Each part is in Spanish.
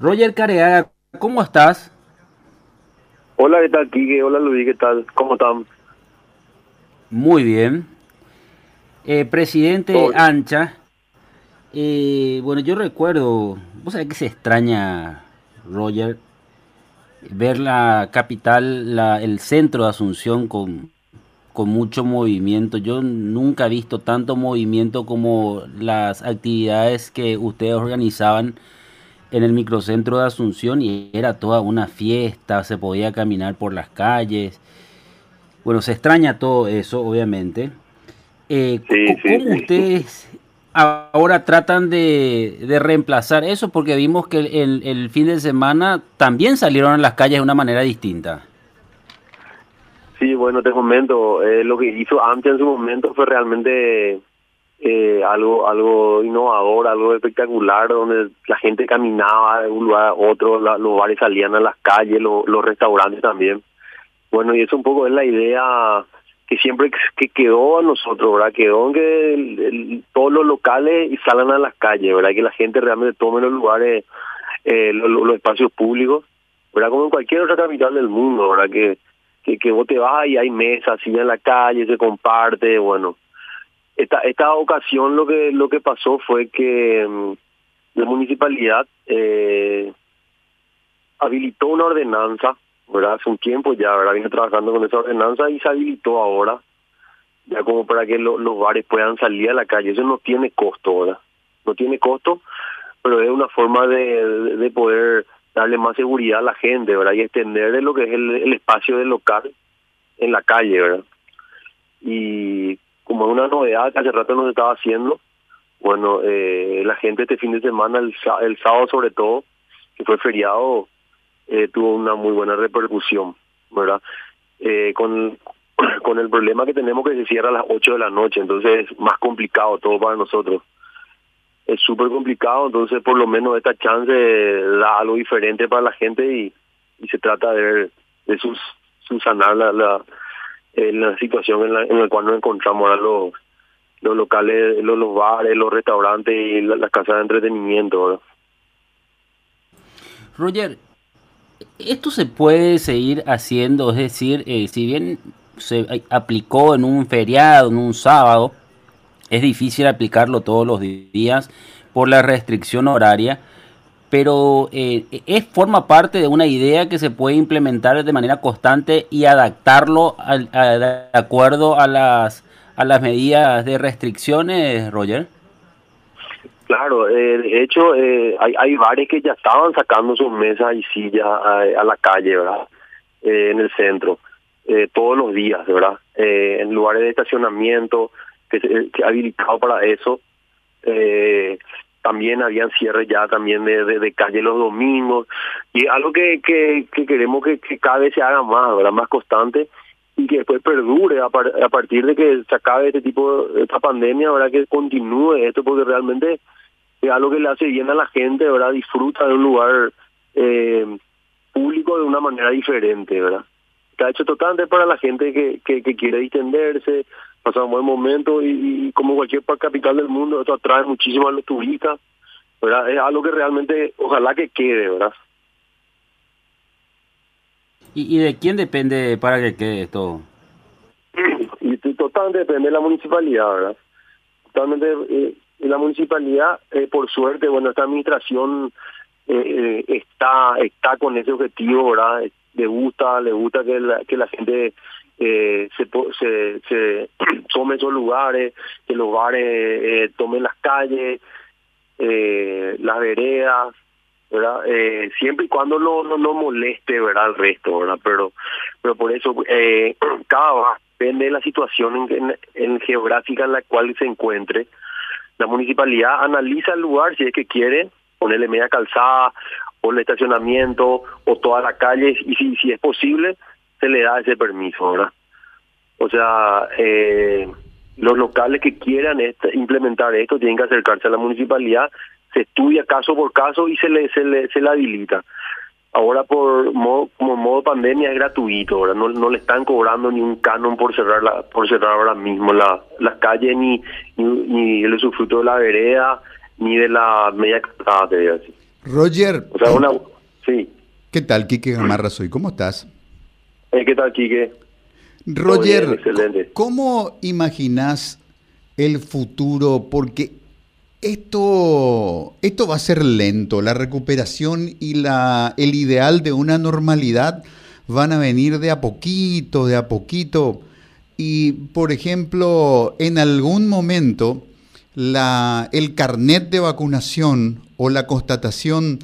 Roger Careaga, ¿cómo estás? Hola, ¿qué tal, Kike? Hola, Luis, ¿qué tal? ¿Cómo están? Muy bien. Eh, presidente Ancha, eh, bueno, yo recuerdo, vos sabés que se extraña, Roger, ver la capital, la, el centro de Asunción con, con mucho movimiento. Yo nunca he visto tanto movimiento como las actividades que ustedes organizaban en el microcentro de Asunción y era toda una fiesta, se podía caminar por las calles. Bueno, se extraña todo eso, obviamente. Eh, ¿Cómo ustedes ahora tratan de, reemplazar eso? Porque vimos que el, fin de semana también salieron a las calles de una manera distinta. Sí, bueno, te comento, eh, lo que hizo antes en su momento fue realmente eh, algo algo innovador, algo espectacular, donde la gente caminaba de un lugar a otro, los bares salían a las calles, los restaurantes también. Bueno, y eso un poco es la idea que siempre que quedó a nosotros, ¿verdad? Quedó en que todos los locales y salgan a las calles, ¿verdad? Que la gente realmente tome los lugares, eh, los, espacios públicos, ¿verdad? Como en cualquier otra capital del mundo, ¿verdad? Que, que, que vos te vas y hay mesas, y en la calle, se comparte, bueno. Esta, esta ocasión lo que lo que pasó fue que mm, la municipalidad eh, habilitó una ordenanza ¿verdad? Hace un tiempo ya, ¿verdad? Viene trabajando con esa ordenanza y se habilitó ahora, ya como para que los bares puedan salir a la calle. Eso no tiene costo, ¿verdad? No tiene costo, pero es una forma de, de poder darle más seguridad a la gente, ¿verdad? Y extender lo que es el, espacio del local en la calle, ¿verdad? Y como una novedad que hace rato nos estaba haciendo, bueno, eh, la gente este fin de semana, el, el sábado sobre todo, que fue feriado, eh, tuvo una muy buena repercusión, ¿verdad? Eh, con, con el problema que tenemos que se cierra a las 8 de la noche, entonces es más complicado todo para nosotros. Es súper complicado, entonces por lo menos esta chance da algo diferente para la gente y, y se trata de, de sus, subsanar la, la, eh, la situación en la, en la cual nos encontramos los, los locales, los, bares, los restaurantes y las casas de entretenimiento. Roger, esto se puede seguir haciendo, es decir, eh, si bien se aplicó en un feriado, en un sábado, es difícil aplicarlo todos los días por la restricción horaria, pero eh, es forma parte de una idea que se puede implementar de manera constante y adaptarlo de acuerdo a las a las medidas de restricciones, Roger. Claro, eh, de hecho eh, hay, hay bares que ya estaban sacando sus mesas y sillas a, la calle, ¿verdad? Eh, en el centro, todos los días, ¿verdad? en lugares de estacionamiento que, que habilitado para eso. También habían cierres ya también de, de, calle los domingos y algo que, que, que queremos que, cada vez se haga más, ¿verdad? Más constante y que después perdure a, partir de que se acabe este tipo esta pandemia, ¿verdad? Que continúe esto porque realmente es algo que le hace bien a la gente, ¿verdad? Disfruta de un lugar eh, público de una manera diferente, ¿verdad? Está hecho totalmente para la gente que, que, quiere distenderse, pasar un buen momento y, como cualquier capital del mundo, esto atrae muchísimo a los turistas, ¿verdad? Es algo que realmente, ojalá que quede, ¿verdad? ¿Y, y de quién depende para que quede esto? Y totalmente depende de la municipalidad, ¿verdad? Totalmente... Eh, la municipalidad, eh, por suerte, bueno, esta administración eh, está está con ese objetivo, ¿verdad? Le gusta, le gusta que la, que la gente se, se, se tome esos lugares, que los bares tomen las calles, las veredas, ¿verdad? siempre y cuando no, no, no moleste, ¿verdad? Al resto, ¿verdad? Pero, pero por eso, cada depende de la situación en, en geográfica en la cual se encuentre, la municipalidad analiza el lugar si es que quiere ponerle media calzada o el estacionamiento o toda la calle y si, si es posible se le da ese permiso, ¿verdad? O sea, eh, los locales que quieran este, implementar esto tienen que acercarse a la municipalidad, se estudia caso por caso y se le, se le, se le habilita ahora por modo, como modo pandemia es gratuito, ahora no, no le están cobrando ni un canon por cerrar la, por cerrar ahora mismo la, las calles ni, ni, ni el usufructo de la vereda ni de la media casada, te así. Roger. O sea, una... Sí. ¿Qué tal, Quique Gamarra soy? ¿Cómo estás? Eh, ¿Qué tal, Quique? Roger, ¿cómo imaginas el futuro? Porque esto, esto va a ser lento. La recuperación y la, el ideal de una normalidad van a venir de a poquito, de a poquito. Y, por ejemplo, en algún momento, la, el carnet de vacunación o la constatación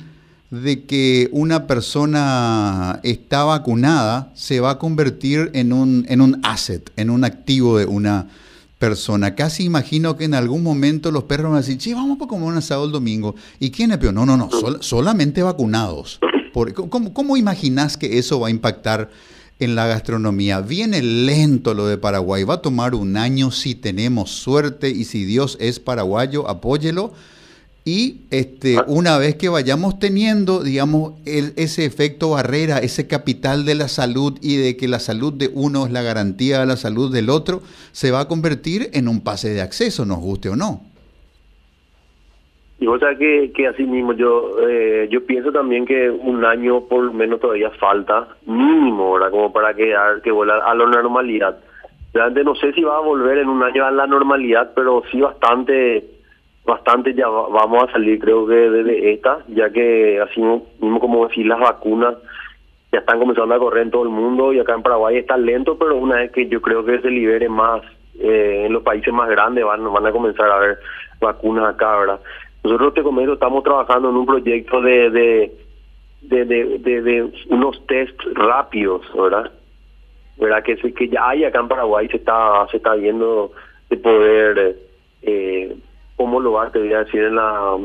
de que una persona está vacunada se va a convertir en un, en un asset, en un activo de una persona. Casi imagino que en algún momento los perros van a decir, sí, vamos a comer un asado el domingo. ¿Y quién es peor? No, no, no, solamente vacunados. ¿cómo, ¿Cómo imaginas que eso va a impactar en la gastronomía? Viene lento lo de Paraguay, va a tomar un año si tenemos suerte y si Dios es paraguayo, apóyelo y este, ah. una vez que vayamos teniendo, digamos, ese efecto barrera, ese capital de la salud y de que la salud de uno es la garantía de la salud del otro, se va a convertir en un pase de acceso, nos guste o no. Y vos sabés que, que así mismo yo eh, yo pienso también que un año por lo menos todavía falta, mínimo, ¿verdad? Como para quedar, que vuelva a la normalidad. Realmente no sé si va a volver en un año a la normalidad, pero sí bastante bastante ya vamos a salir creo que desde esta, ya que así mismo como decir las vacunas ya están comenzando a correr en todo el mundo y acá en Paraguay está lento, pero una vez que yo creo que se libere más eh, en los países más grandes van, van a comenzar a haber vacunas acá, ¿verdad? Nosotros te comento, estamos trabajando en un proyecto de, de, de, de, unos test rápidos, ¿verdad? ¿verdad? Que, que ya hay acá en Paraguay, se está, se está viendo de poder... Eh, cómo lo va, te voy a decir, en la,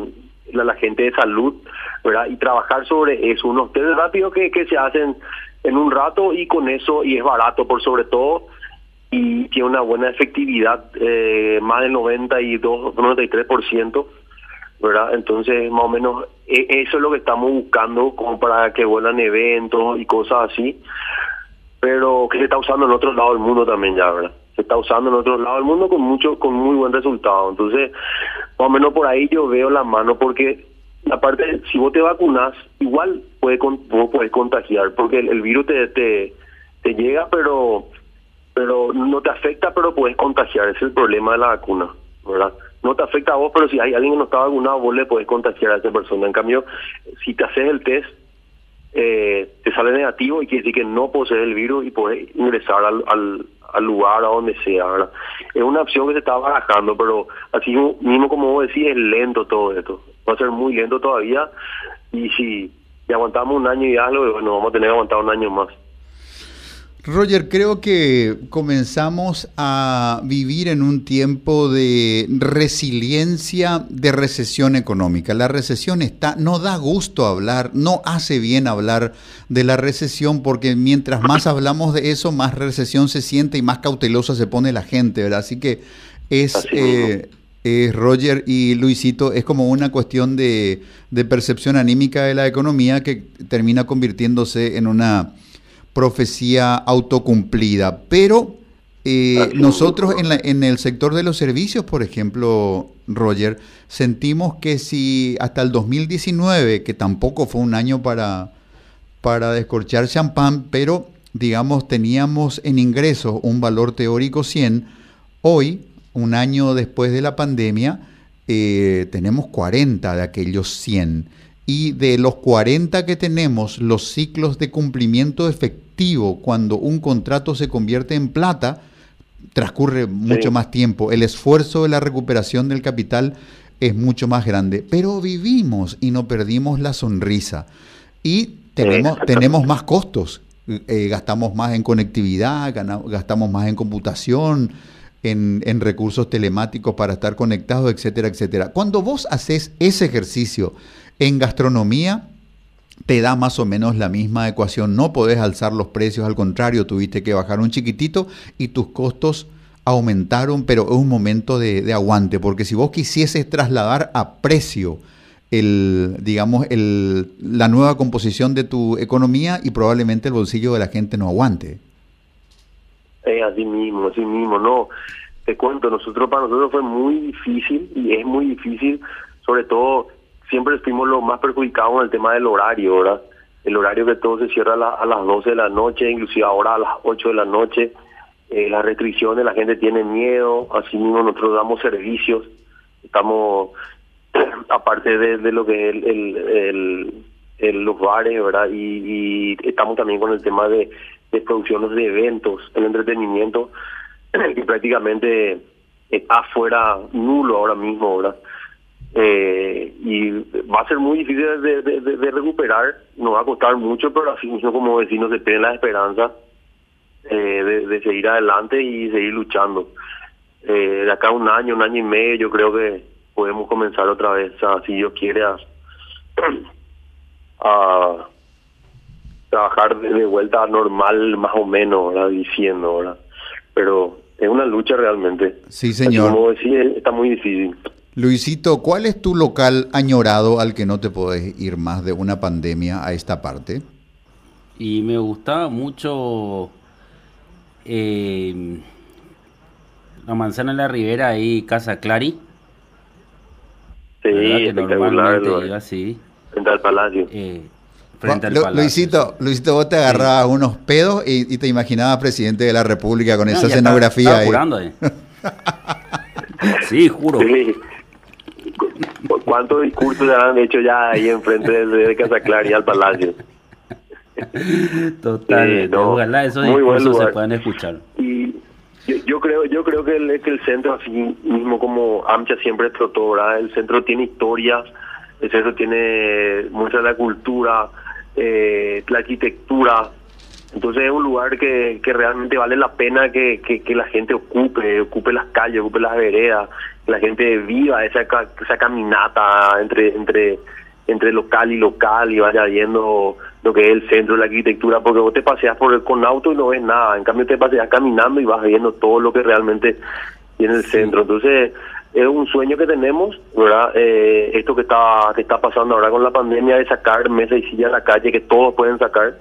la, gente de salud, ¿verdad? Y trabajar sobre eso, unos test rápidos que, que se hacen en un rato y con eso, y es barato por sobre todo, y tiene una buena efectividad, eh, más del 92, 93%, ¿verdad? Entonces, más o menos, e, eso es lo que estamos buscando como para que vuelan eventos y cosas así, pero que se está usando en otros lados del mundo también ya, ¿verdad? Está usando en otros lados del mundo con mucho con muy buen resultado. Entonces, más o menos por ahí yo veo la mano porque aparte si vos te vacunas, igual puede vos puedes contagiar porque el, virus te, te, te llega, pero pero no te afecta, pero puedes contagiar. Ese es el problema de la vacuna, ¿verdad? No te afecta a vos, pero si hay alguien que no está vacunado, vos le puedes contagiar a esa persona. En cambio, si te haces el test, eh, te sale negativo y quiere decir que no posees el virus y puedes ingresar al, al, al lugar, a donde sea, ¿verdad? Es una opción que se está barajando, pero así mismo como vos decís, es lento todo esto. Va a ser muy lento todavía y si, aguantamos un año y algo, bueno, vamos a tener que aguantar un año más. Roger, creo que comenzamos a vivir en un tiempo de resiliencia de recesión económica. La recesión está, no da gusto hablar, no hace bien hablar de la recesión porque mientras más hablamos de eso, más recesión se siente y más cautelosa se pone la gente, ¿verdad? Así que es, eh, Roger y Luisito, es como una cuestión de percepción anímica de la economía que termina convirtiéndose en una profecía autocumplida. Pero eh, nosotros en, la, en, el sector de los servicios, por ejemplo, Roger, sentimos que si hasta el 2019, que tampoco fue un año para, para descorchar champán, pero digamos teníamos en ingresos un valor teórico 100, hoy, un año después de la pandemia, eh, tenemos 40 de aquellos 100 y de los 40 que tenemos, los ciclos de cumplimiento efectivo, cuando un contrato se convierte en plata, transcurre mucho más tiempo. El esfuerzo de la recuperación del capital es mucho más grande. Pero vivimos y no perdimos la sonrisa. Y tenemos, tenemos más costos. Eh, gastamos más en conectividad, gastamos más en computación, en, en, recursos telemáticos para estar conectados, etcétera, etcétera. Cuando vos haces ese ejercicio en gastronomía te da más o menos la misma ecuación. No podés alzar los precios, al contrario, tuviste que bajar un chiquitito y tus costos aumentaron, pero es un momento de, aguante, porque si vos quisieses trasladar a precio el, digamos, el, la nueva composición de tu economía y probablemente el bolsillo de la gente no aguante. Así mismo, así mismo, no. Te cuento, nosotros para nosotros fue muy difícil y es muy difícil, sobre todo siempre fuimos los más perjudicados en el tema del horario, ¿verdad? El horario que todo se cierra a, las 12 de la noche, inclusive ahora a las 8 de la noche. Eh, las restricciones, la gente tiene miedo, así mismo nosotros damos servicios, estamos, aparte de, lo que es los bares, ¿verdad? Y, estamos también con el tema de, de producciones de eventos, el entretenimiento, que prácticamente está fuera nulo ahora mismo, ¿verdad? Eh, y va a ser muy difícil de, de, recuperar, nos va a costar mucho, pero así mismo como vecinos se tienen la esperanza eh, de, seguir adelante y seguir luchando. Eh, de acá un año, un año y medio, yo creo que podemos comenzar otra vez, si Dios quiere, a, trabajar de vuelta normal, más o menos, ¿verdad? diciendo, ¿verdad? Pero es una lucha realmente. Sí, señor. como decía, está muy difícil. Luisito, ¿cuál es tu local añorado al que no te podés ir más de una pandemia a esta parte? Y me gustaba mucho eh, la manzana en la ribera ahí, Casa Clari. Sí, normalmente iba así. Frente al palacio. Eh, frente al palacio. Luisito, Luisito, vos te agarrabas unos pedos y, te imaginabas presidente de la República con esa escenografía estaba, ahí. sí, juro. ¿Cuántos discursos se han hecho ya ahí enfrente de, de Casa Clari al palacio? Total, ojalá esos discursos se puedan escuchar. Y yo, creo yo creo que el, que el centro, así mismo como AMCHA siempre trató, el centro tiene historia, el centro tiene mucha de la cultura, eh, la arquitectura, entonces es un lugar que, que realmente vale la pena que, que, la gente ocupe, ocupe las calles, ocupe las veredas, que la gente viva esa, esa caminata entre, entre, entre local y local y vaya viendo lo que es el centro de la arquitectura, porque vos te paseas por el, con auto y no ves nada, en cambio te paseas caminando y vas viendo todo lo que realmente tiene el centro. Entonces, es un sueño que tenemos, ¿verdad? Eh, esto que está que está pasando ahora con la pandemia de sacar mesas y sillas a la calle, que todos pueden sacar,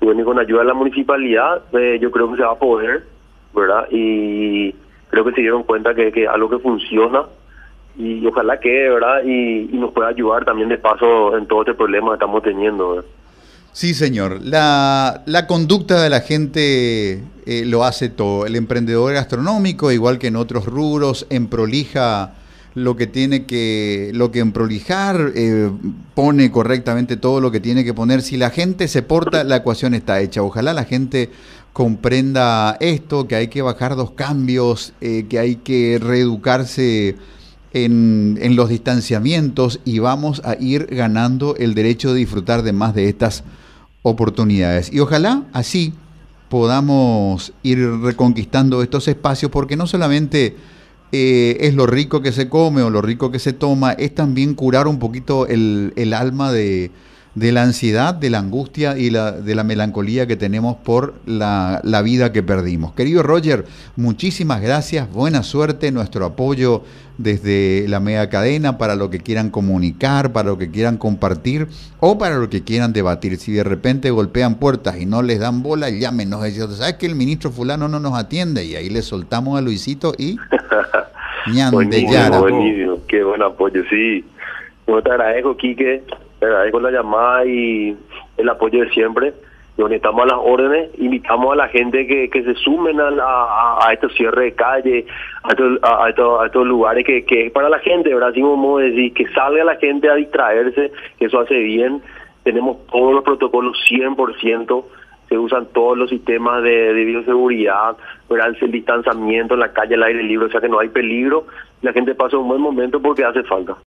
y bueno, con ayuda de la municipalidad, eh, yo creo que se va a poder, ¿verdad? Y creo que se dieron cuenta que, que algo que funciona y ojalá que, ¿verdad? Y, nos pueda ayudar también de paso en todo este problema que estamos teniendo, ¿verdad? Sí, señor. La, la conducta de la gente eh, lo hace todo. El emprendedor gastronómico, igual que en otros rubros, emprolija lo que tiene que, lo que emprolijar, eh, pone correctamente todo lo que tiene que poner. Si la gente se porta, la ecuación está hecha. Ojalá la gente comprenda esto, que hay que bajar dos cambios, eh, que hay que reeducarse en, en los distanciamientos y vamos a ir ganando el derecho de disfrutar de más de estas oportunidades. Y ojalá así podamos ir reconquistando estos espacios, porque no solamente eh, es lo rico que se come o lo rico que se toma, es también curar un poquito el, el alma de, de la ansiedad, de la angustia y la, de la melancolía que tenemos por la, la, vida que perdimos. Querido Roger, muchísimas gracias, buena suerte, nuestro apoyo desde la media cadena para lo que quieran comunicar, para lo que quieran compartir o para lo que quieran debatir. Si de repente golpean puertas y no les dan bola, llámenos. ¿Sabes que el ministro fulano no nos atiende? Y ahí le soltamos a Luisito y... buenísimo, buenísimo, qué buen apoyo, sí. Bueno, te agradezco, Quique agradezco la llamada y el apoyo de siempre. Donde estamos a las órdenes, invitamos a la gente que, que se sumen a, a, estos cierres de calle, a estos, a, estos, lugares que, que es para la gente, ¿verdad? Así como decir, que salga la gente a distraerse, que eso hace bien. Tenemos todos los protocolos 100%, se usan todos los sistemas de, de bioseguridad, ¿verdad? el distanciamiento en la calle, al aire libre, o sea que no hay peligro. La gente pasa un buen momento porque hace falta.